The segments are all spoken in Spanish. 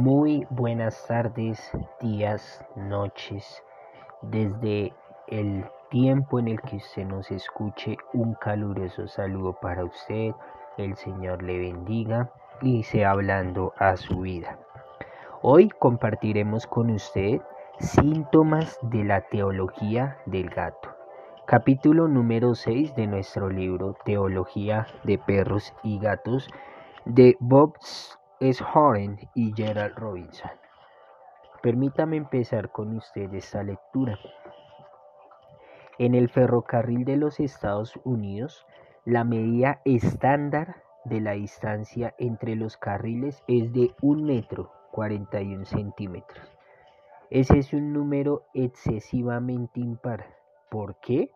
Muy buenas tardes, días, noches. Desde el tiempo en el que usted nos escuche, un caluroso saludo para usted. El Señor le bendiga y sea hablando a su vida. Hoy compartiremos con usted síntomas de la teología del gato. Capítulo número 6 de nuestro libro Teología de Perros y Gatos de Bob S. Horan y Gerald Robinson. Permítame empezar con usted esta lectura. En el ferrocarril de los Estados Unidos, la medida estándar de la distancia entre los carriles es de 1 metro 41 centímetros. Ese es un número excesivamente impar. ¿Por qué?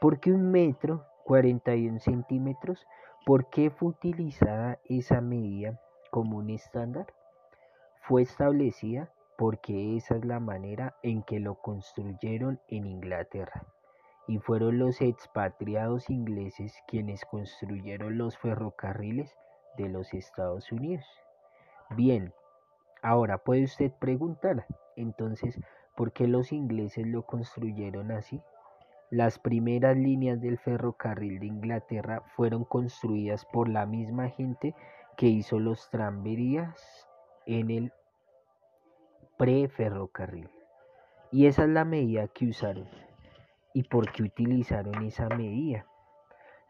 Porque un metro 41 centímetros, ¿por qué fue utilizada esa medida como un estándar? Fue establecida porque esa es la manera en que lo construyeron en Inglaterra. Y fueron los expatriados ingleses quienes construyeron los ferrocarriles de los Estados Unidos. Bien, ahora puede usted preguntar, entonces, ¿por qué los ingleses lo construyeron así? Las primeras líneas del ferrocarril de Inglaterra fueron construidas por la misma gente que hizo los tranvías en el preferrocarril. Y esa es la medida que usaron. ¿Y por qué utilizaron esa medida?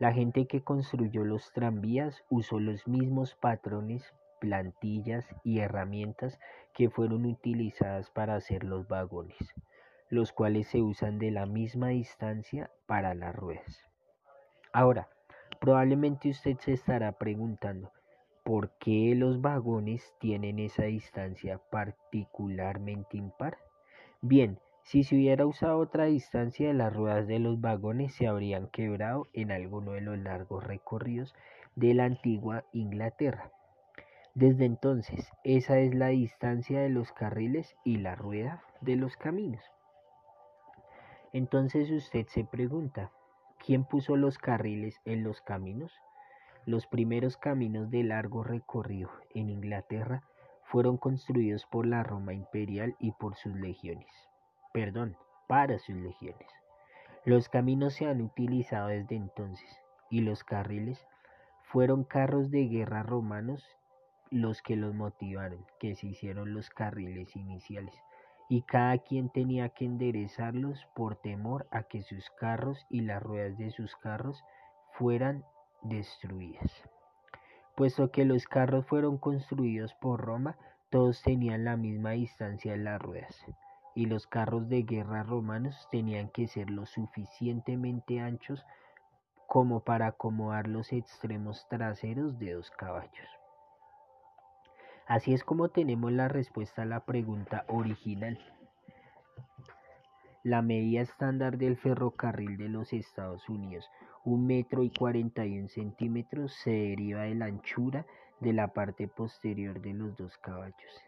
La gente que construyó los tranvías usó los mismos patrones, plantillas y herramientas que fueron utilizadas para hacer los vagones los cuales se usan de la misma distancia para las ruedas. Ahora, probablemente usted se estará preguntando, ¿por qué los vagones tienen esa distancia particularmente impar? Bien, si se hubiera usado otra distancia, las ruedas de los vagones se habrían quebrado en alguno de los largos recorridos de la antigua Inglaterra. Desde entonces, esa es la distancia de los carriles y la rueda de los caminos. Entonces usted se pregunta, ¿quién puso los carriles en los caminos? Los primeros caminos de largo recorrido en Inglaterra fueron construidos por la Roma imperial y por sus legiones. Perdón, para sus legiones. Los caminos se han utilizado desde entonces y los carriles fueron carros de guerra romanos los que los motivaron, que se hicieron los carriles iniciales y cada quien tenía que enderezarlos por temor a que sus carros y las ruedas de sus carros fueran destruidas. Puesto que los carros fueron construidos por Roma, todos tenían la misma distancia en las ruedas, y los carros de guerra romanos tenían que ser lo suficientemente anchos como para acomodar los extremos traseros de dos caballos. Así es como tenemos la respuesta a la pregunta original. La medida estándar del ferrocarril de los Estados Unidos, un metro y 41 centímetros, se deriva de la anchura de la parte posterior de los dos caballos,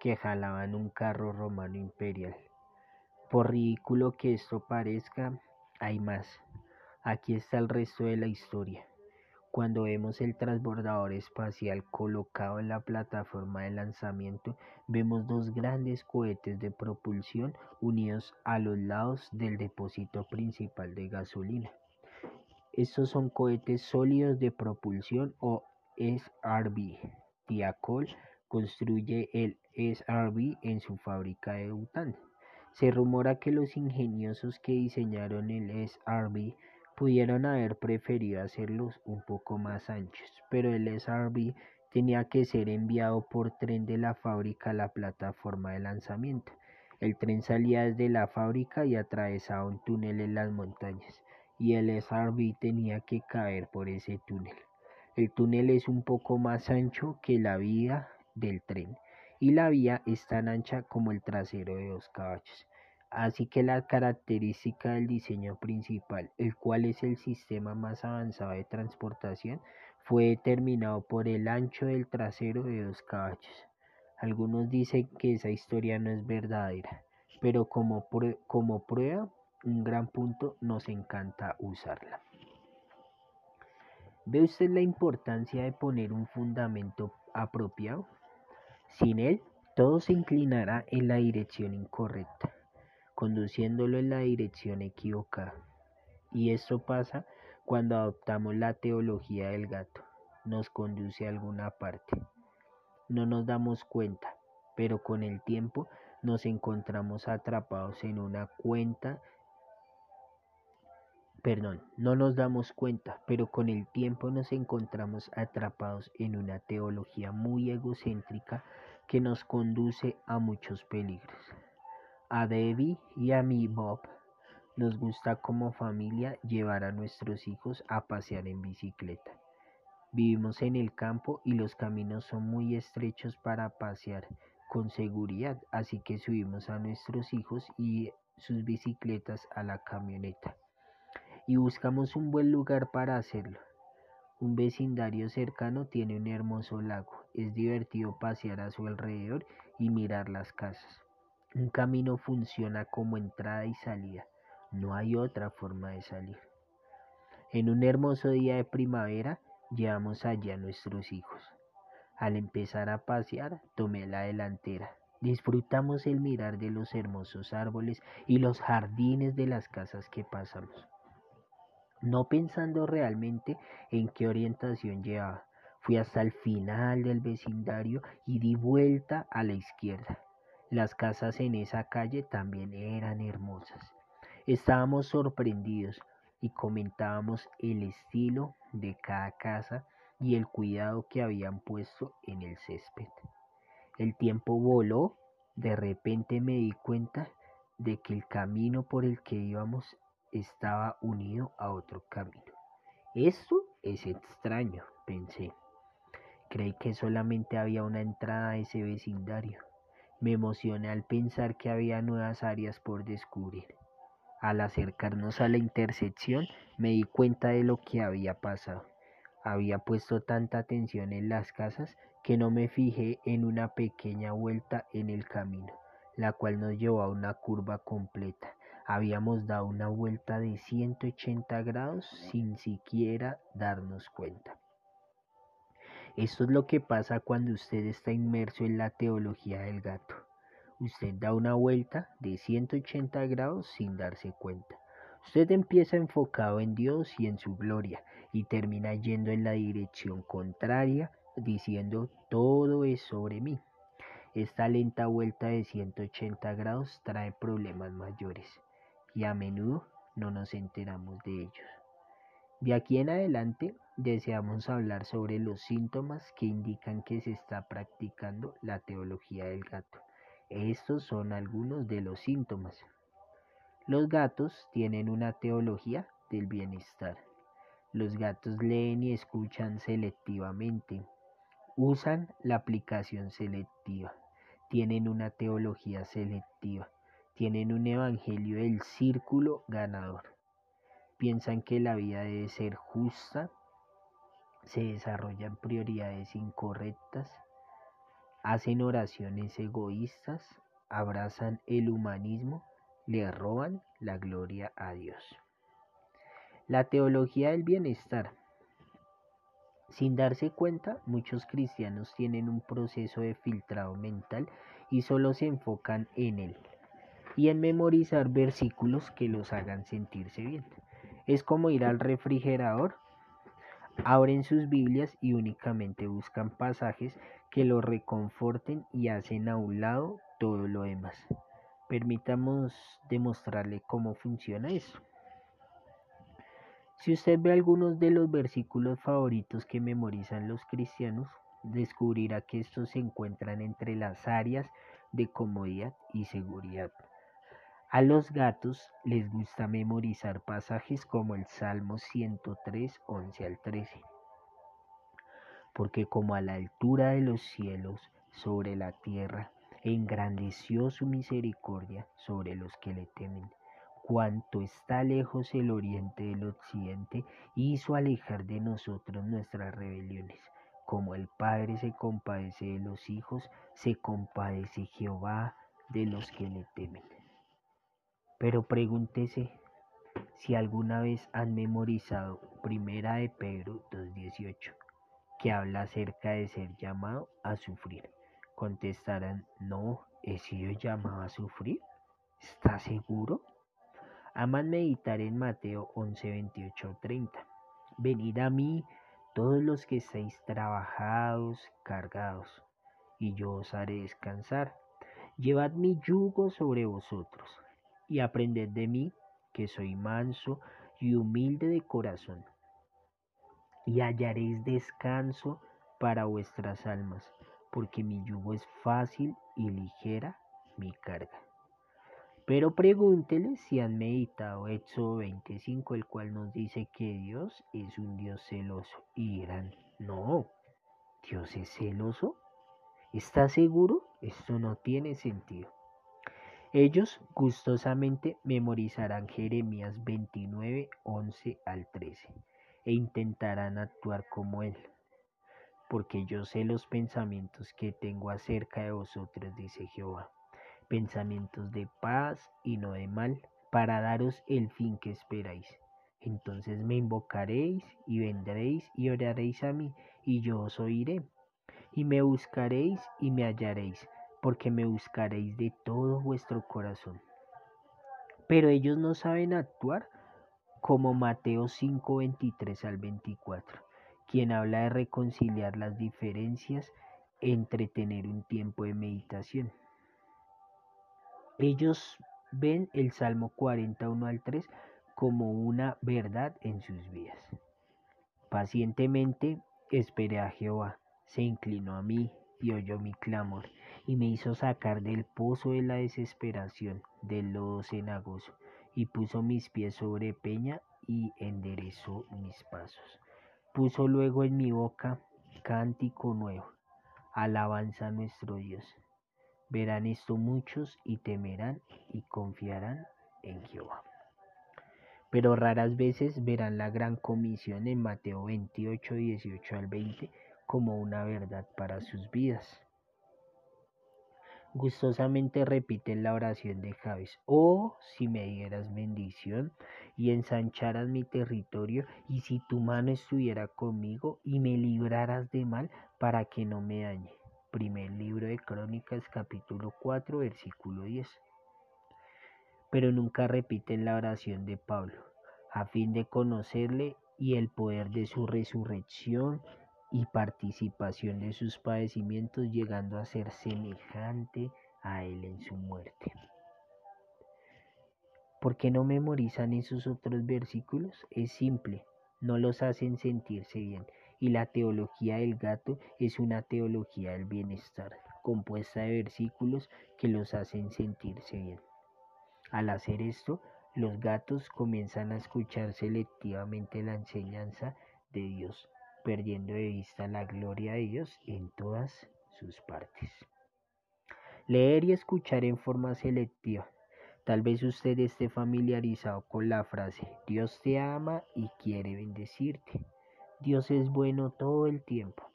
que jalaban un carro romano imperial. Por ridículo que esto parezca, hay más. Aquí está el resto de la historia. Cuando vemos el transbordador espacial colocado en la plataforma de lanzamiento, vemos dos grandes cohetes de propulsión unidos a los lados del depósito principal de gasolina. Estos son cohetes sólidos de propulsión o SRB. Diacol construye el SRB en su fábrica de Bután. Se rumora que los ingeniosos que diseñaron el SRB Pudieron haber preferido hacerlos un poco más anchos, pero el SRB tenía que ser enviado por tren de la fábrica a la plataforma de lanzamiento. El tren salía desde la fábrica y atravesaba un túnel en las montañas, y el SRB tenía que caer por ese túnel. El túnel es un poco más ancho que la vía del tren, y la vía es tan ancha como el trasero de dos caballos. Así que la característica del diseño principal, el cual es el sistema más avanzado de transportación, fue determinado por el ancho del trasero de dos caballos. Algunos dicen que esa historia no es verdadera, pero como, como prueba, un gran punto nos encanta usarla. ¿Ve usted la importancia de poner un fundamento apropiado? Sin él, todo se inclinará en la dirección incorrecta, conduciéndolo en la dirección equivocada. Y esto pasa cuando adoptamos la teología del gato. Nos conduce a alguna parte. No nos damos cuenta, pero con el tiempo nos encontramos atrapados en una cuenta Perdón, no nos damos cuenta, pero con el tiempo nos encontramos atrapados en una teología muy egocéntrica que nos conduce a muchos peligros. A Debbie y a mi Bob nos gusta como familia llevar a nuestros hijos a pasear en bicicleta. Vivimos en el campo y los caminos son muy estrechos para pasear con seguridad, así que subimos a nuestros hijos y sus bicicletas a la camioneta y buscamos un buen lugar para hacerlo. Un vecindario cercano tiene un hermoso lago. Es divertido pasear a su alrededor y mirar las casas. Un camino funciona como entrada y salida. No hay otra forma de salir. En un hermoso día de primavera llevamos allí a nuestros hijos. Al empezar a pasear, tomé la delantera. Disfrutamos el mirar de los hermosos árboles y los jardines de las casas que pasamos no pensando realmente en qué orientación llevaba. Fui hasta el final del vecindario y di vuelta a la izquierda. Las casas en esa calle también eran hermosas. Estábamos sorprendidos y comentábamos el estilo de cada casa y el cuidado que habían puesto en el césped. El tiempo voló, de repente me di cuenta de que el camino por el que íbamos estaba unido a otro camino. Esto es extraño, pensé. Creí que solamente había una entrada a ese vecindario. Me emocioné al pensar que había nuevas áreas por descubrir. Al acercarnos a la intersección me di cuenta de lo que había pasado. Había puesto tanta atención en las casas que no me fijé en una pequeña vuelta en el camino, la cual nos llevó a una curva completa Habíamos dado una vuelta de 180 grados sin siquiera darnos cuenta. Esto es lo que pasa cuando usted está inmerso en la teología del gato. Usted da una vuelta de 180 grados sin darse cuenta. Usted empieza enfocado en Dios y en su gloria y termina yendo en la dirección contraria diciendo todo es sobre mí. Esta lenta vuelta de 180 grados trae problemas mayores y a menudo no nos enteramos de ellos. De aquí en adelante deseamos hablar sobre los síntomas que indican que se está practicando la teología del gato. Estos son algunos de los síntomas. Los gatos tienen una teología del bienestar. Los gatos leen y escuchan selectivamente. Usan la aplicación selectiva. Tienen una teología selectiva tienen un evangelio del círculo ganador. Piensan que la vida debe ser justa, se desarrollan prioridades incorrectas, hacen oraciones egoístas, abrazan el humanismo, le roban la gloria a Dios. La teología del bienestar. Sin darse cuenta, muchos cristianos tienen un proceso de filtrado mental y solo se enfocan en él y en memorizar versículos que los hagan sentirse bien. Es como ir al refrigerador, abren sus Biblias y únicamente buscan pasajes que los reconforten y hacen a un lado todo lo demás. Permitamos demostrarle cómo funciona eso. Si usted ve algunos de los versículos favoritos que memorizan los cristianos, descubrirá que estos se encuentran entre las áreas de comodidad y seguridad. A los gatos les gusta memorizar pasajes como el Salmo 103, 11 al 13. Porque como a la altura de los cielos sobre la tierra, engrandeció su misericordia sobre los que le temen. Cuanto está lejos el oriente del occidente, hizo alejar de nosotros nuestras rebeliones. Como el Padre se compadece de los hijos, se compadece Jehová de los que le temen. Pero pregúntese si alguna vez han memorizado Primera de Pedro 2.18, que habla acerca de ser llamado a sufrir, Contestarán, no, ¿he sido llamado a sufrir? ¿Está seguro? Aman meditar en Mateo 11, 28, 30. Venid a mí todos los que estáis trabajados, cargados, y yo os haré descansar. Llevad mi yugo sobre vosotros, y aprended de mí, que soy manso y humilde de corazón, y hallaréis descanso para vuestras almas, porque mi yugo es fácil y ligera mi carga. Pero pregúntele si han meditado Éxodo 25, el cual nos dice que Dios es un Dios celoso. Y dirán, no, Dios es celoso. ¿Está seguro? Esto no tiene sentido. Ellos gustosamente memorizarán Jeremías 29, 11 al 13 e intentarán actuar como Él. Porque yo sé los pensamientos que tengo acerca de vosotros, dice Jehová pensamientos de paz y no de mal, para daros el fin que esperáis. Entonces me invocaréis y vendréis y oraréis a mí, y yo os oiré. Y me buscaréis y me hallaréis, porque me buscaréis de todo vuestro corazón. Pero ellos no saben actuar como Mateo 5, 23 al 24, quien habla de reconciliar las diferencias entre tener un tiempo de meditación. Ellos ven el Salmo 41 al 3 como una verdad en sus vidas. Pacientemente esperé a Jehová, se inclinó a mí y oyó mi clamor, y me hizo sacar del pozo de la desesperación, del lodo cenagoso, y puso mis pies sobre peña y enderezó mis pasos. Puso luego en mi boca cántico nuevo, alabanza a nuestro Dios. Verán esto muchos y temerán y confiarán en Jehová. Pero raras veces verán la gran comisión en Mateo 28, 18 al 20 como una verdad para sus vidas. Gustosamente repiten la oración de Javes, oh si me dieras bendición y ensancharas mi territorio, y si tu mano estuviera conmigo y me libraras de mal para que no me dañe. Primer libro de Crónicas capítulo 4 versículo 10. Pero nunca repiten la oración de Pablo, a fin de conocerle y el poder de su resurrección y participación de sus padecimientos, llegando a ser semejante a él en su muerte. ¿Por qué no memorizan esos otros versículos? Es simple, no los hacen sentirse bien y la teología del gato es una teología del bienestar, compuesta de versículos que los hacen sentirse bien. Al hacer esto, los gatos comienzan a escuchar selectivamente la enseñanza de Dios, perdiendo de vista la gloria de Dios en todas sus partes. Leer y escuchar en forma selectiva. Tal vez usted esté familiarizado con la frase, Dios te ama y quiere bendecirte. Dios es bueno todo el tiempo.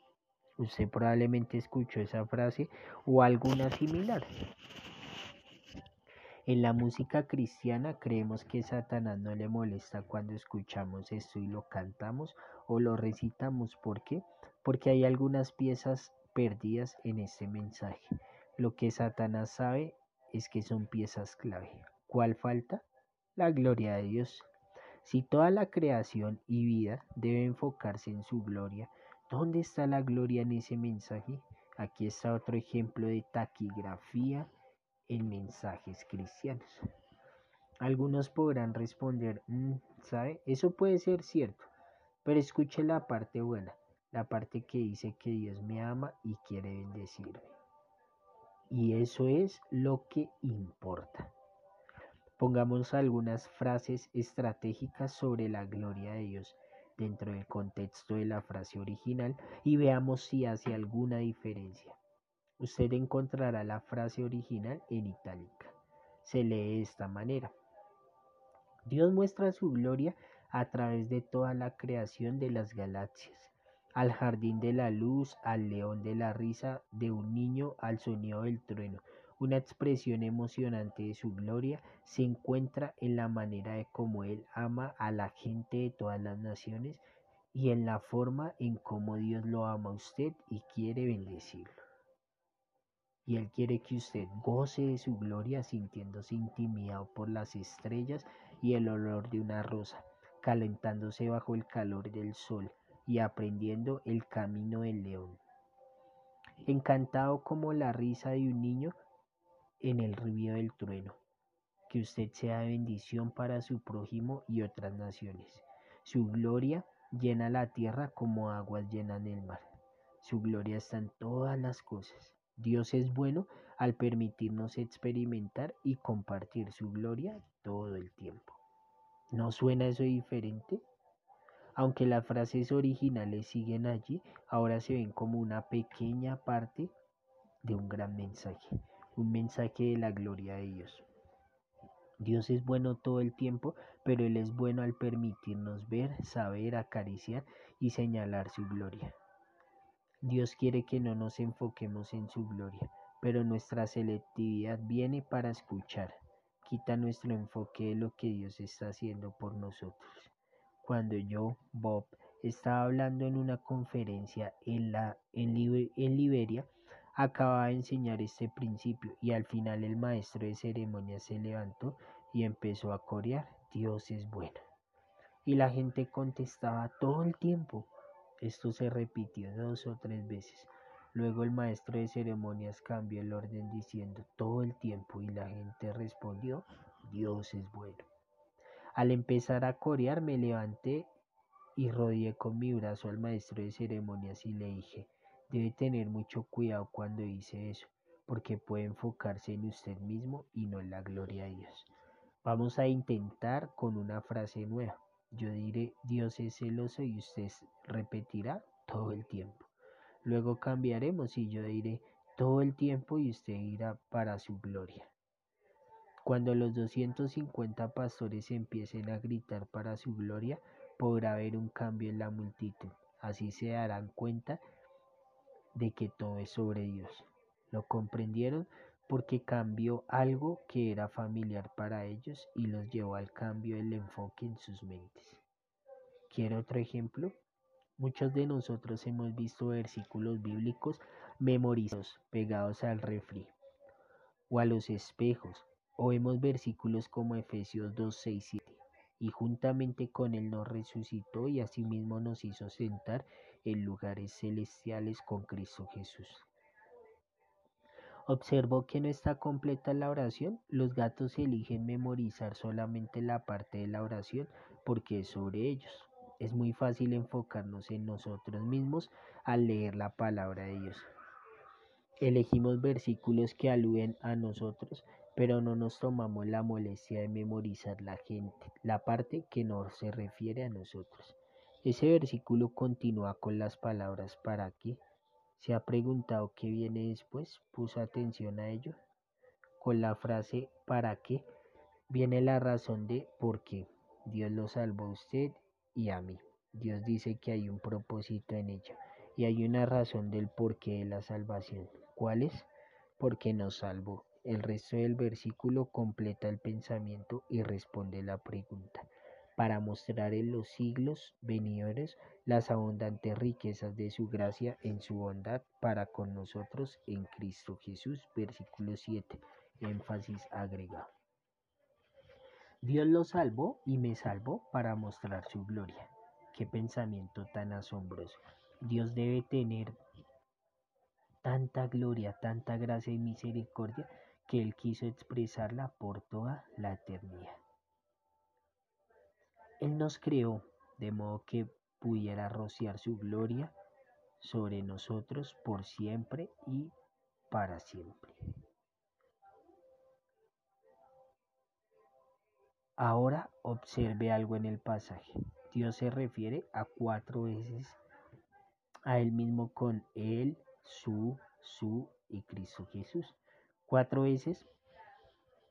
Usted probablemente escuchó esa frase o alguna similar. En la música cristiana creemos que Satanás no le molesta cuando escuchamos esto y lo cantamos o lo recitamos. ¿Por qué? Porque hay algunas piezas perdidas en este mensaje. Lo que Satanás sabe es que son piezas clave. ¿Cuál falta? La gloria de Dios. Si toda la creación y vida debe enfocarse en su gloria, ¿dónde está la gloria en ese mensaje? Aquí está otro ejemplo de taquigrafía en mensajes cristianos. Algunos podrán responder, mm, ¿sabe? Eso puede ser cierto, pero escuche la parte buena, la parte que dice que Dios me ama y quiere bendecirme. Y eso es lo que importa. Pongamos algunas frases estratégicas sobre la gloria de Dios dentro del contexto de la frase original y veamos si hace alguna diferencia. Usted encontrará la frase original en itálica. Se lee de esta manera. Dios muestra su gloria a través de toda la creación de las galaxias, al jardín de la luz, al león de la risa de un niño, al sonido del trueno, una expresión emocionante de su gloria se encuentra en la manera de cómo Él ama a la gente de todas las naciones y en la forma en cómo Dios lo ama a usted y quiere bendecirlo. y Él quiere que usted goce de su gloria sintiéndose intimidado por las estrellas y el olor de una rosa, calentándose bajo el calor del sol y aprendiendo el camino del león. Encantado como la risa de un niño en el ruido del trueno. Que usted sea bendición para su prójimo y otras naciones. Su gloria llena la tierra como aguas llenan el mar. Su gloria está en todas las cosas. Dios es bueno al permitirnos experimentar y compartir su gloria todo el tiempo. ¿No suena eso diferente? Aunque las frases originales siguen allí, ahora se ven como una pequeña parte de un gran mensaje, un mensaje de la gloria de Dios. Dios es bueno todo el tiempo, pero Él es bueno al permitirnos ver, saber, acariciar y señalar su gloria. Dios quiere que no nos enfoquemos en su gloria, pero nuestra selectividad viene para escuchar. Quita nuestro enfoque de lo que Dios está haciendo por nosotros. Cuando yo, Bob, estaba hablando en una conferencia en, la, en, en Liberia, acababa de enseñar este principio y al final el maestro de ceremonia se levantó y empezó a corear, Dios es bueno. Y la gente contestaba todo el tiempo, esto se repitió dos o tres veces. Luego el maestro de ceremonias cambió el orden diciendo todo el tiempo y la gente respondió, Dios es bueno. Al empezar a corear me levanté y rodeé con mi brazo al maestro de ceremonias y le dije, debe tener mucho cuidado cuando dice eso, porque puede enfocarse en usted mismo y no en la gloria de Dios. Vamos a intentar con una frase nueva. Yo diré, Dios es celoso y usted repetirá todo el tiempo. Luego cambiaremos y yo diré todo el tiempo y usted irá para su gloria. Cuando los 250 pastores empiecen a gritar para su gloria, podrá haber un cambio en la multitud. Así se darán cuenta de que todo es sobre Dios. ¿Lo comprendieron? porque cambió algo que era familiar para ellos y los llevó al cambio del enfoque en sus mentes. ¿Quiere otro ejemplo? Muchos de nosotros hemos visto versículos bíblicos memorizados pegados al refri o a los espejos, o vemos versículos como Efesios 2, 6, 7, y juntamente con Él nos resucitó y asimismo nos hizo sentar en lugares celestiales con Cristo Jesús. Observó que no está completa la oración. Los gatos eligen memorizar solamente la parte de la oración porque es sobre ellos. Es muy fácil enfocarnos en nosotros mismos al leer la palabra de Dios. Elegimos versículos que aluden a nosotros, pero no nos tomamos la molestia de memorizar la gente, la parte que no se refiere a nosotros. Ese versículo continúa con las palabras para qué, ¿Se ha preguntado qué viene después? ¿Puso atención a ello? Con la frase ¿para qué? viene la razón de por qué. Dios lo salvó a usted y a mí. Dios dice que hay un propósito en ella y hay una razón del porqué de la salvación. ¿Cuál es? Porque nos salvó. El resto del versículo completa el pensamiento y responde la pregunta para mostrar en los siglos venideros las abundantes riquezas de su gracia en su bondad para con nosotros en Cristo Jesús. Versículo 7. Énfasis agregado. Dios lo salvó y me salvó para mostrar su gloria. Qué pensamiento tan asombroso. Dios debe tener tanta gloria, tanta gracia y misericordia que Él quiso expresarla por toda la eternidad. Él nos creó de modo que pudiera rociar su gloria sobre nosotros por siempre y para siempre. Ahora observe algo en el pasaje. Dios se refiere a cuatro veces a Él mismo con Él, su, su y Cristo Jesús. Cuatro veces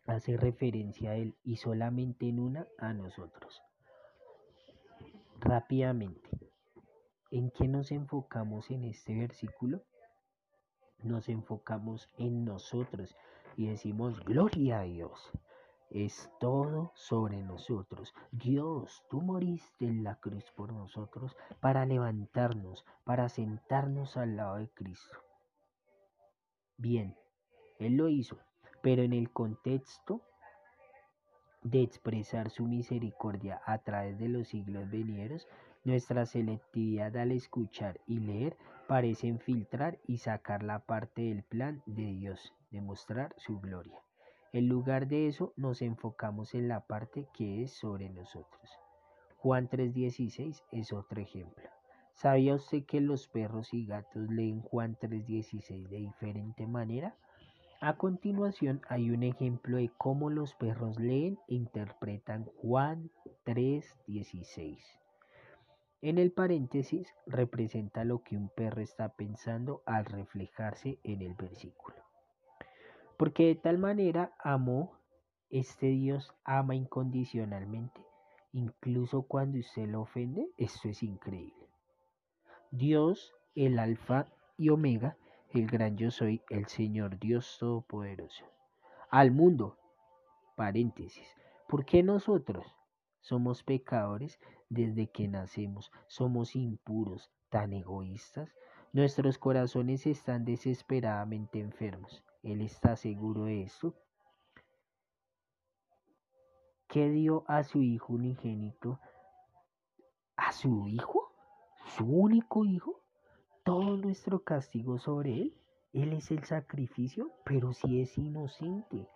hace referencia a Él y solamente en una a nosotros rápidamente. ¿En qué nos enfocamos en este versículo? Nos enfocamos en nosotros y decimos, gloria a Dios. Es todo sobre nosotros. Dios, tú moriste en la cruz por nosotros para levantarnos, para sentarnos al lado de Cristo. Bien, Él lo hizo, pero en el contexto de expresar su misericordia a través de los siglos venideros, nuestra selectividad al escuchar y leer parece filtrar y sacar la parte del plan de Dios, de mostrar su gloria. En lugar de eso, nos enfocamos en la parte que es sobre nosotros. Juan 3.16 es otro ejemplo. ¿Sabía usted que los perros y gatos leen Juan 3.16 de diferente manera? A continuación hay un ejemplo de cómo los perros leen e interpretan Juan 3.16. En el paréntesis representa lo que un perro está pensando al reflejarse en el versículo. Porque de tal manera amó, este Dios ama incondicionalmente, incluso cuando usted lo ofende, esto es increíble. Dios, el alfa y omega, el gran yo soy, el Señor Dios Todopoderoso. Al mundo, paréntesis, ¿por qué nosotros somos pecadores desde que nacemos? Somos impuros, tan egoístas. Nuestros corazones están desesperadamente enfermos. Él está seguro de esto. ¿Qué dio a su hijo unigénito? ¿A su hijo? ¿Su único hijo? todo nuestro castigo sobre Él. Él es el sacrificio, pero si es inocente.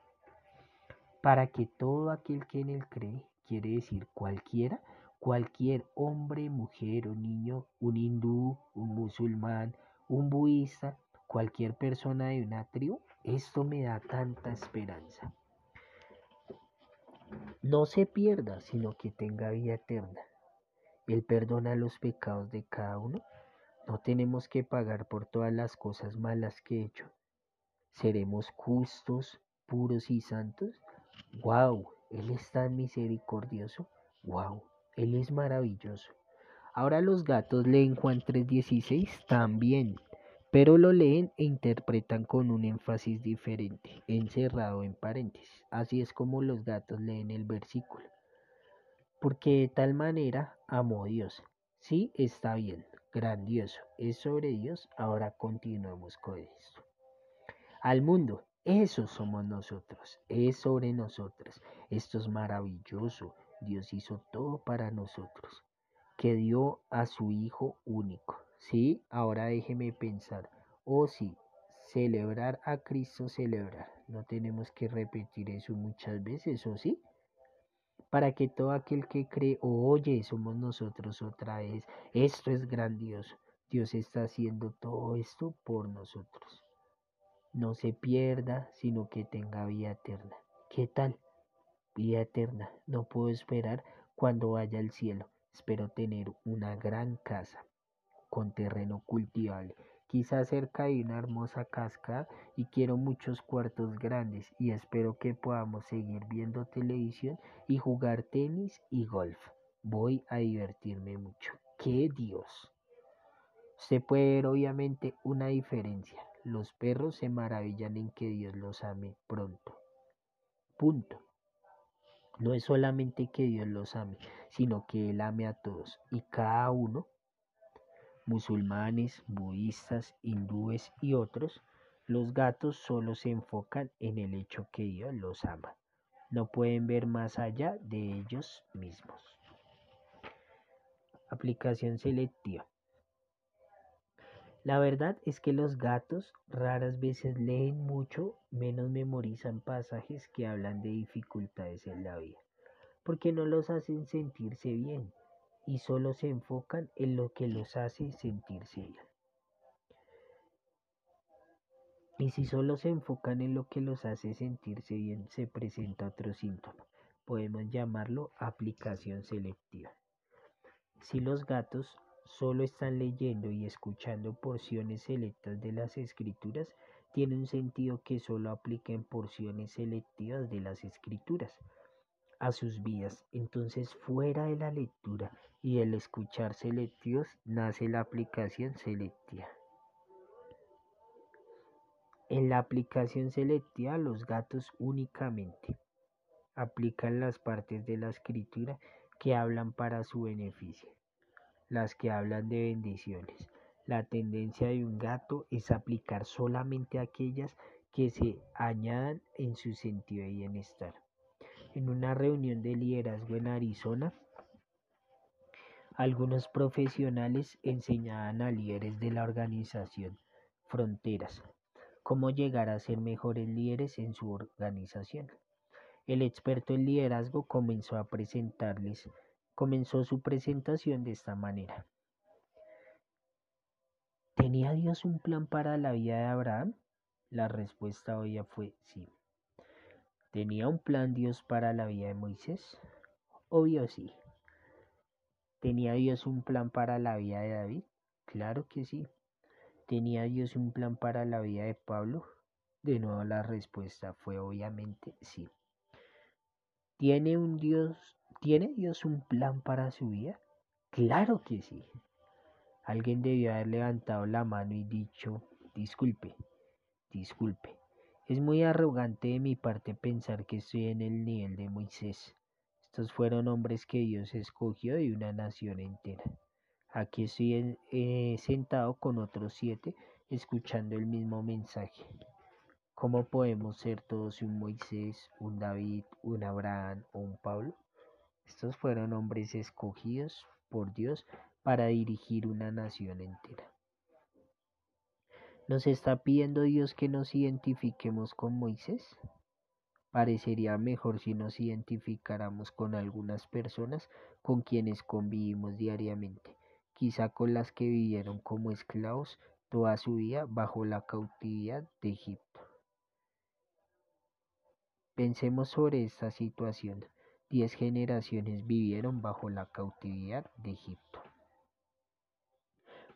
Para que todo aquel que en Él cree, quiere decir cualquiera, cualquier hombre, mujer o niño, un hindú, un musulmán, un budista, cualquier persona de una tribu, esto me da tanta esperanza. No se pierda, sino que tenga vida eterna. Él perdona los pecados de cada uno no tenemos que pagar por todas las cosas malas que he hecho. ¿Seremos justos, puros y santos? ¡Wow! Él es tan misericordioso. ¡Wow! Él es maravilloso. Ahora los gatos leen Juan 3:16 también, pero lo leen e interpretan con un énfasis diferente, encerrado en paréntesis. Así es como los gatos leen el versículo. Porque de tal manera amó Dios. Sí, está bien grandioso es sobre Dios, ahora continuamos con esto. Al mundo, eso somos nosotros, es sobre nosotros. Esto es maravilloso. Dios hizo todo para nosotros, que dio a su Hijo único. Sí, ahora déjeme pensar. Oh sí, celebrar a Cristo, celebrar. No tenemos que repetir eso muchas veces, ¿o sí? para que todo aquel que cree o oye somos nosotros otra vez. Esto es grandioso. Dios está haciendo todo esto por nosotros. No se pierda, sino que tenga vida eterna. ¿Qué tal? Vida eterna. No puedo esperar cuando vaya al cielo. Espero tener una gran casa con terreno cultivable quizás cerca de una hermosa cascada y quiero muchos cuartos grandes y espero que podamos seguir viendo televisión y jugar tenis y golf. Voy a divertirme mucho. ¡Qué Dios! Se puede ver obviamente una diferencia. Los perros se maravillan en que Dios los ame pronto. Punto. No es solamente que Dios los ame, sino que Él ame a todos y cada uno musulmanes, budistas, hindúes y otros, los gatos solo se enfocan en el hecho que Dios los ama. No pueden ver más allá de ellos mismos. Aplicación selectiva. La verdad es que los gatos raras veces leen mucho, menos memorizan pasajes que hablan de dificultades en la vida, porque no los hacen sentirse bien, y solo se enfocan en lo que los hace sentirse bien. Y si solo se enfocan en lo que los hace sentirse bien, se presenta otro síntoma. Podemos llamarlo aplicación selectiva. Si los gatos solo están leyendo y escuchando porciones selectas de las escrituras, tiene un sentido que solo apliquen porciones selectivas de las escrituras a sus vidas. Entonces, fuera de la lectura y el escuchar selectivos, nace la aplicación selectiva. En la aplicación selectiva, los gatos únicamente aplican las partes de la escritura que hablan para su beneficio, las que hablan de bendiciones. La tendencia de un gato es aplicar solamente aquellas que se añadan en su sentido de bienestar. En una reunión de liderazgo en Arizona, algunos profesionales enseñaban a líderes de la organización Fronteras cómo llegar a ser mejores líderes en su organización. El experto en liderazgo comenzó a presentarles, comenzó su presentación de esta manera. ¿Tenía Dios un plan para la vida de Abraham? La respuesta obvia fue sí. ¿Tenía un plan Dios para la vida de Moisés? Obvio sí. ¿Tenía Dios un plan para la vida de David? Claro que sí. ¿Tenía Dios un plan para la vida de Pablo? De nuevo la respuesta fue obviamente sí. ¿Tiene un Dios, ¿tiene Dios un plan para su vida? Claro que sí. Alguien debió haber levantado la mano y dicho, disculpe, disculpe. Es muy arrogante de mi parte pensar que estoy en el nivel de Moisés. Estos fueron hombres que Dios escogió de una nación entera. Aquí estoy eh, sentado con otros siete escuchando el mismo mensaje. ¿Cómo podemos ser todos un Moisés, un David, un Abraham o un Pablo? Estos fueron hombres escogidos por Dios para dirigir una nación entera. ¿Nos está pidiendo Dios que nos identifiquemos con Moisés? Parecería mejor si nos identificáramos con algunas personas con quienes convivimos diariamente quizá con las que vivieron como esclavos toda su vida bajo la cautividad de Egipto. Pensemos sobre esta situación. Diez generaciones vivieron bajo la cautividad de Egipto.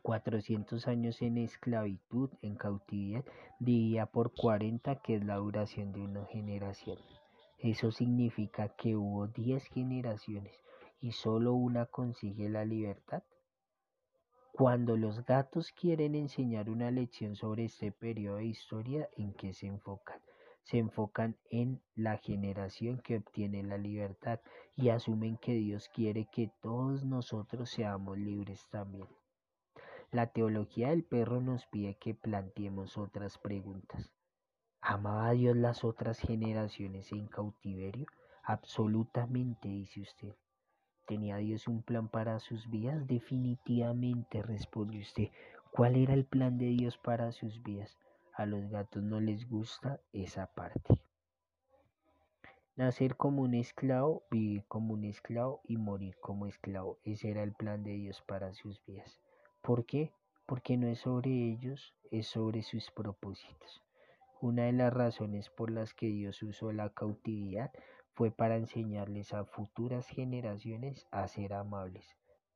Cuatrocientos años en esclavitud, en cautividad, dividida por cuarenta, que es la duración de una generación. Eso significa que hubo diez generaciones y solo una consigue la libertad. Cuando los gatos quieren enseñar una lección sobre este periodo de historia, ¿en qué se enfocan? Se enfocan en la generación que obtiene la libertad y asumen que Dios quiere que todos nosotros seamos libres también. La teología del perro nos pide que planteemos otras preguntas. ¿Amaba Dios las otras generaciones en cautiverio? Absolutamente, dice usted. ¿Tenía Dios un plan para sus vidas? Definitivamente, responde usted. ¿Cuál era el plan de Dios para sus vidas? A los gatos no les gusta esa parte. Nacer como un esclavo, vivir como un esclavo y morir como esclavo. Ese era el plan de Dios para sus vidas. ¿Por qué? Porque no es sobre ellos, es sobre sus propósitos. Una de las razones por las que Dios usó la cautividad fue para enseñarles a futuras generaciones a ser amables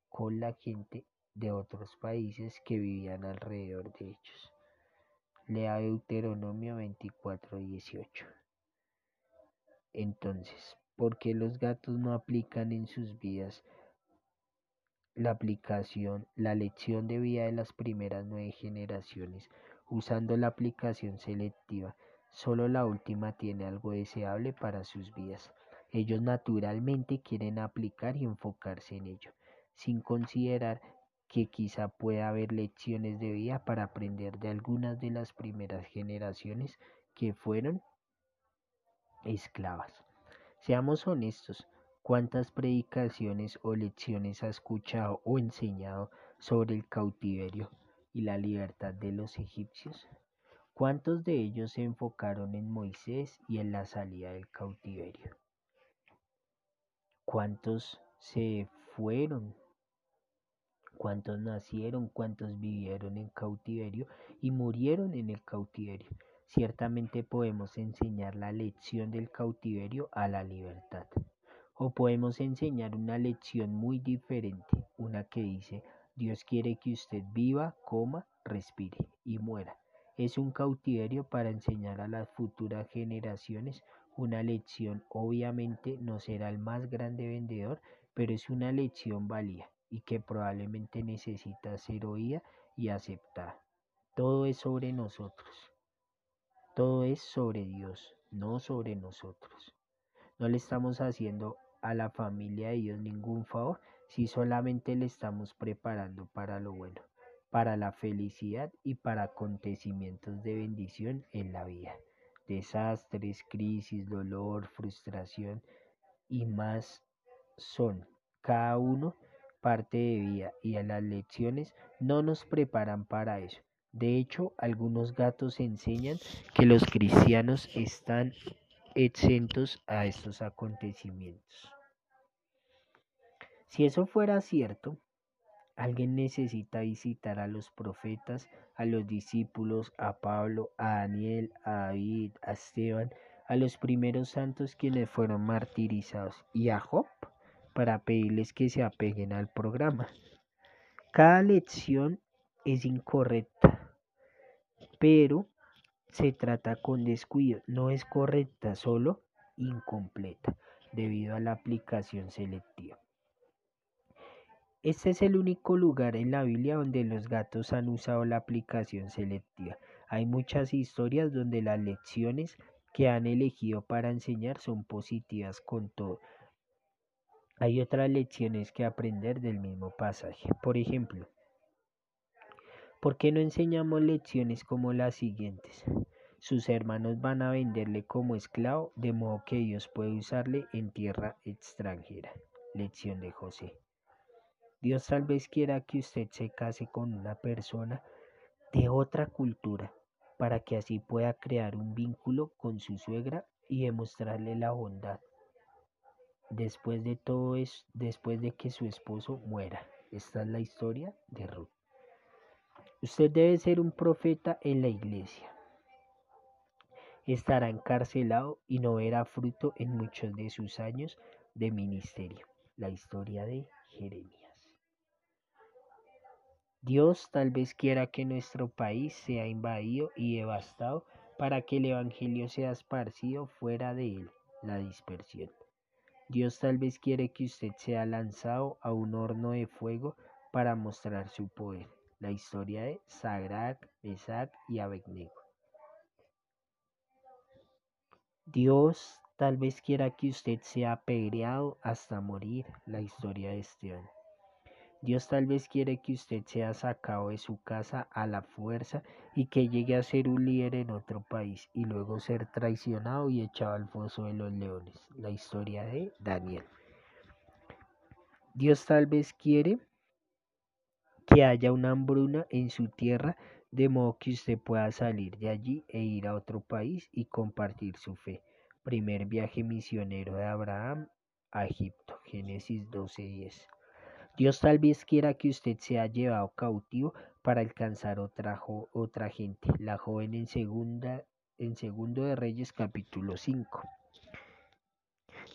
con la gente de otros países que vivían alrededor de ellos. Lea Deuteronomio 24:18. Entonces, ¿por qué los gatos no aplican en sus vidas la aplicación, la lección de vida de las primeras nueve generaciones, usando la aplicación selectiva? Solo la última tiene algo deseable para sus vidas. Ellos naturalmente quieren aplicar y enfocarse en ello, sin considerar que quizá pueda haber lecciones de vida para aprender de algunas de las primeras generaciones que fueron esclavas. Seamos honestos, ¿cuántas predicaciones o lecciones ha escuchado o enseñado sobre el cautiverio y la libertad de los egipcios? ¿Cuántos de ellos se enfocaron en Moisés y en la salida del cautiverio? ¿Cuántos se fueron? ¿Cuántos nacieron? ¿Cuántos vivieron en cautiverio y murieron en el cautiverio? Ciertamente podemos enseñar la lección del cautiverio a la libertad. O podemos enseñar una lección muy diferente, una que dice, Dios quiere que usted viva, coma, respire y muera. Es un cautiverio para enseñar a las futuras generaciones una lección. Obviamente no será el más grande vendedor, pero es una lección válida y que probablemente necesita ser oída y aceptada. Todo es sobre nosotros. Todo es sobre Dios, no sobre nosotros. No le estamos haciendo a la familia de Dios ningún favor si solamente le estamos preparando para lo bueno para la felicidad y para acontecimientos de bendición en la vida. desastres, crisis, dolor, frustración y más son cada uno parte de vida y a las lecciones no nos preparan para eso. De hecho, algunos gatos enseñan que los cristianos están exentos a estos acontecimientos. Si eso fuera cierto, alguien necesita visitar a los profetas, a los discípulos, a Pablo, a Daniel, a David, a Esteban, a los primeros santos quienes fueron martirizados y a Job para pedirles que se apeguen al programa. Cada lección es incorrecta, pero se trata con descuido, no es correcta, solo incompleta, debido a la aplicación selectiva. Este es el único lugar en la Biblia donde los gatos han usado la aplicación selectiva. Hay muchas historias donde las lecciones que han elegido para enseñar son positivas con todo. Hay otras lecciones que aprender del mismo pasaje. Por ejemplo, ¿por qué no enseñamos lecciones como las siguientes? Sus hermanos van a venderle como esclavo, de modo que Dios puede usarle en tierra extranjera. Lección de José. Dios tal vez quiera que usted se case con una persona de otra cultura para que así pueda crear un vínculo con su suegra y demostrarle la bondad. Después de todo es después de que su esposo muera. Esta es la historia de Ruth. Usted debe ser un profeta en la iglesia. Estará encarcelado y no verá fruto en muchos de sus años de ministerio. La historia de Jeremías. Dios tal vez quiera que nuestro país sea invadido y devastado para que el Evangelio sea esparcido fuera de él, la dispersión. Dios tal vez quiere que usted sea lanzado a un horno de fuego para mostrar su poder. La historia de Sadrach, Mesach y Abednego. Dios tal vez quiera que usted sea apedreado hasta morir. La historia de Esteban. Dios tal vez quiere que usted sea sacado de su casa a la fuerza y que llegue a ser un líder en otro país y luego ser traicionado y echado al foso de los leones. La historia de Daniel. Dios tal vez quiere que haya una hambruna en su tierra de modo que usted pueda salir de allí e ir a otro país y compartir su fe. Primer viaje misionero de Abraham a Egipto. Génesis 12:10. Dios tal vez quiera que usted sea llevado cautivo para alcanzar otra, otra gente. La joven en, segunda, en segundo de Reyes capítulo 5.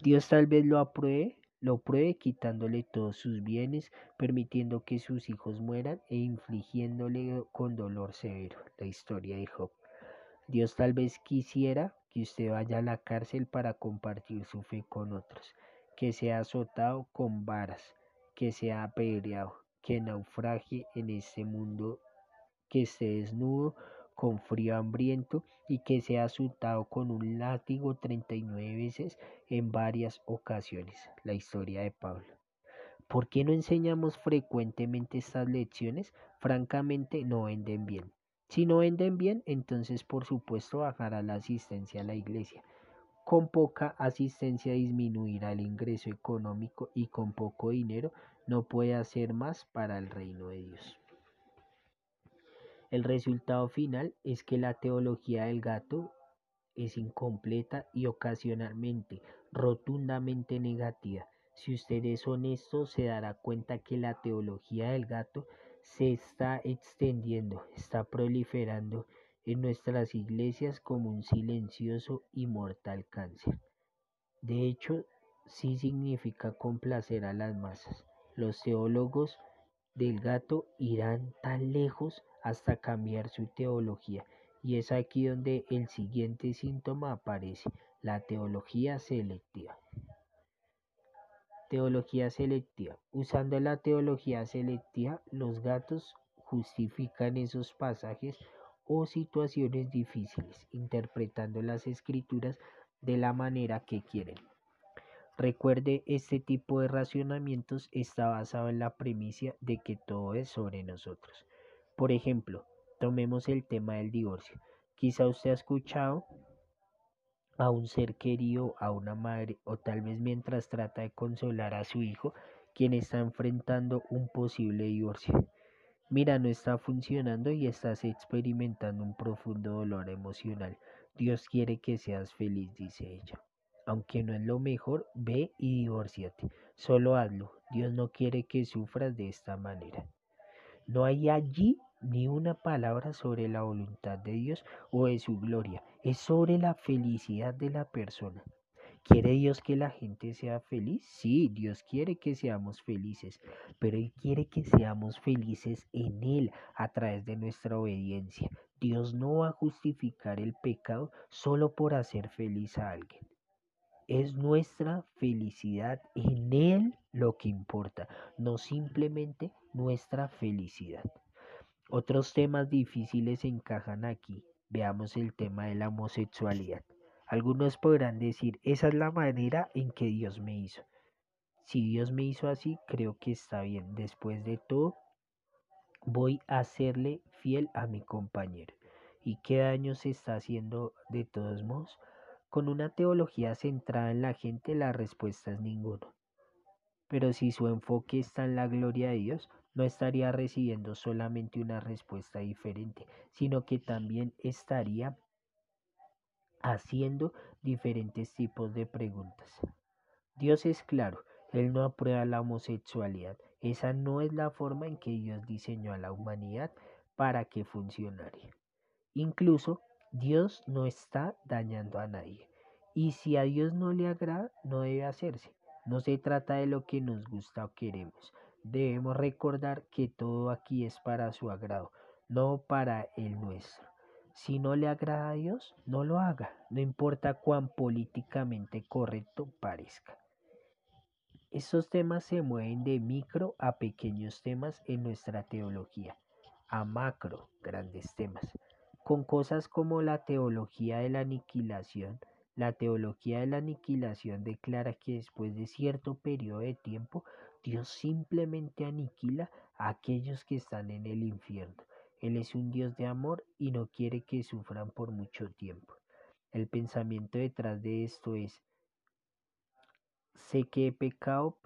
Dios tal vez lo apruebe, lo pruebe quitándole todos sus bienes, permitiendo que sus hijos mueran e infligiéndole con dolor severo. La historia de Job. Dios tal vez quisiera que usted vaya a la cárcel para compartir su fe con otros, que sea azotado con varas, que sea apedreado, que naufragie en este mundo, que esté desnudo, con frío hambriento, y que sea azotado con un látigo 39 veces en varias ocasiones. La historia de Pablo. ¿Por qué no enseñamos frecuentemente estas lecciones? Francamente no venden bien. Si no venden bien, entonces por supuesto bajará la asistencia a la iglesia. Con poca asistencia disminuirá el ingreso económico y con poco dinero no puede hacer más para el reino de Dios. El resultado final es que la teología del gato es incompleta y ocasionalmente rotundamente negativa. Si usted es honesto, se dará cuenta que la teología del gato se está extendiendo, está proliferando en nuestras iglesias como un silencioso y mortal cáncer. De hecho, sí significa complacer a las masas. Los teólogos del gato irán tan lejos hasta cambiar su teología. Y es aquí donde el siguiente síntoma aparece, la teología selectiva. Teología selectiva. Usando la teología selectiva, los gatos justifican esos pasajes o situaciones difíciles, interpretando las escrituras de la manera que quieren. Recuerde, este tipo de racionamientos está basado en la premisa de que todo es sobre nosotros. Por ejemplo, tomemos el tema del divorcio. Quizá usted ha escuchado a un ser querido, a una madre, o tal vez mientras trata de consolar a su hijo, quien está enfrentando un posible divorcio. Mira, no está funcionando y estás experimentando un profundo dolor emocional. Dios quiere que seas feliz, dice ella. Aunque no es lo mejor, ve y divórciate. Solo hazlo. Dios no quiere que sufras de esta manera. No hay allí ni una palabra sobre la voluntad de Dios o de su gloria. Es sobre la felicidad de la persona. ¿Quiere Dios que la gente sea feliz? Sí, Dios quiere que seamos felices, pero Él quiere que seamos felices en Él a través de nuestra obediencia. Dios no va a justificar el pecado solo por hacer feliz a alguien. Es nuestra felicidad en Él lo que importa, no simplemente nuestra felicidad. Otros temas difíciles encajan aquí. Veamos el tema de la homosexualidad. Algunos podrán decir, esa es la manera en que Dios me hizo. Si Dios me hizo así, creo que está bien. Después de todo, voy a serle fiel a mi compañero. ¿Y qué daño se está haciendo de todos modos? Con una teología centrada en la gente, la respuesta es ninguno. Pero si su enfoque está en la gloria de Dios, no estaría recibiendo solamente una respuesta diferente, sino que también estaría haciendo diferentes tipos de preguntas. Dios es claro, Él no aprueba la homosexualidad. Esa no es la forma en que Dios diseñó a la humanidad para que funcionara. Incluso Dios no está dañando a nadie. Y si a Dios no le agrada, no debe hacerse. No se trata de lo que nos gusta o queremos, Debemos recordar que todo aquí es para su agrado, no para el nuestro. Si no le agrada a Dios, no lo haga, no importa cuán políticamente correcto parezca. Estos temas se mueven de micro a pequeños temas en nuestra teología, a macro, grandes temas, con cosas como la teología de la aniquilación. La teología de la aniquilación declara que después de cierto periodo de tiempo Dios simplemente aniquila a aquellos que están en el infierno. Él es un Dios de amor y no quiere que sufran por mucho tiempo. El pensamiento detrás de esto es, sé que he pecado,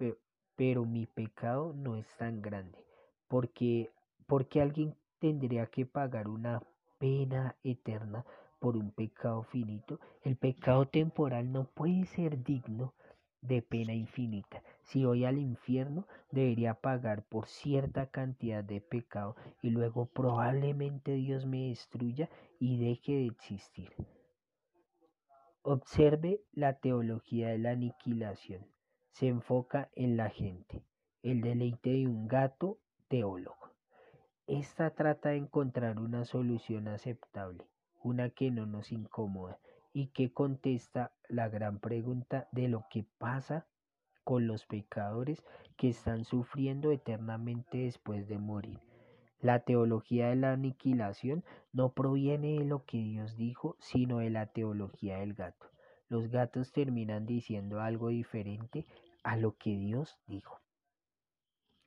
pero, mi pecado no es tan grande, porque, porque alguien tendría que pagar una pena eterna por un pecado finito. El pecado temporal no puede ser digno de pena infinita. Si voy al infierno, debería pagar por cierta cantidad de pecado y luego probablemente Dios me destruya y deje de existir. Observe la teología de la aniquilación. Se enfoca en la gente, el deleite de un gato teólogo. Esta trata de encontrar una solución aceptable, una que no nos incomoda y que contesta la gran pregunta de lo que pasa con los pecadores que están sufriendo eternamente después de morir. La teología de la aniquilación no proviene de lo que Dios dijo, sino de la teología del gato. Los gatos terminan diciendo algo diferente a lo que Dios dijo.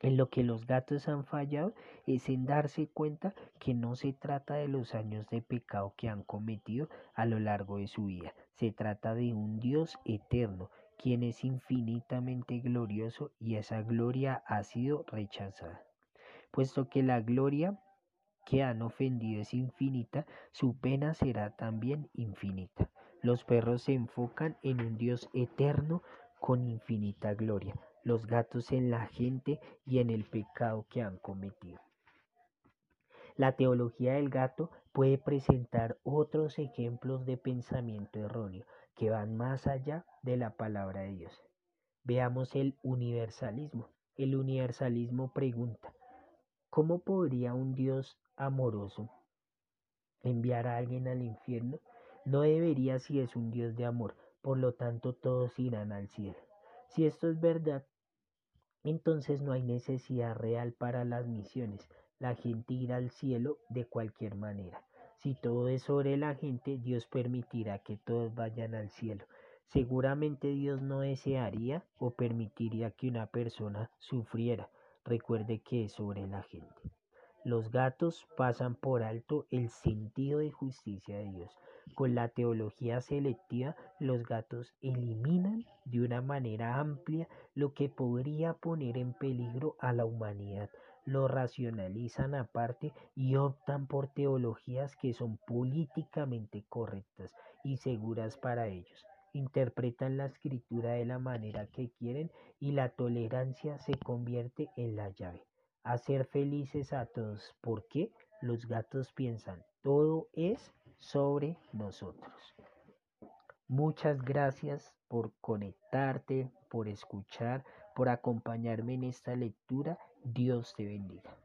En lo que los gatos han fallado es en darse cuenta que no se trata de los años de pecado que han cometido a lo largo de su vida, se trata de un Dios eterno, quien es infinitamente glorioso y esa gloria ha sido rechazada. Puesto que la gloria que han ofendido es infinita, su pena será también infinita. Los perros se enfocan en un Dios eterno con infinita gloria los gatos en la gente y en el pecado que han cometido. La teología del gato puede presentar otros ejemplos de pensamiento erróneo que van más allá de la palabra de Dios. Veamos el universalismo. El universalismo pregunta, ¿cómo podría un Dios amoroso enviar a alguien al infierno? No debería si es un Dios de amor, por lo tanto todos irán al cielo. Si esto es verdad, entonces no hay necesidad real para las misiones. La gente irá al cielo de cualquier manera. Si todo es sobre la gente, Dios permitirá que todos vayan al cielo. Seguramente Dios no desearía o permitiría que una persona sufriera. Recuerde que es sobre la gente. Los gatos pasan por alto el sentido de justicia de Dios. Con la teología selectiva, los gatos eliminan de una manera amplia lo que podría poner en peligro a la humanidad. Lo racionalizan aparte y optan por teologías que son políticamente correctas y seguras para ellos. Interpretan la escritura de la manera que quieren y la tolerancia se convierte en la llave. Hacer felices a todos. ¿Por qué? Los gatos piensan, todo es sobre nosotros. Muchas gracias por conectarte, por escuchar, por acompañarme en esta lectura. Dios te bendiga.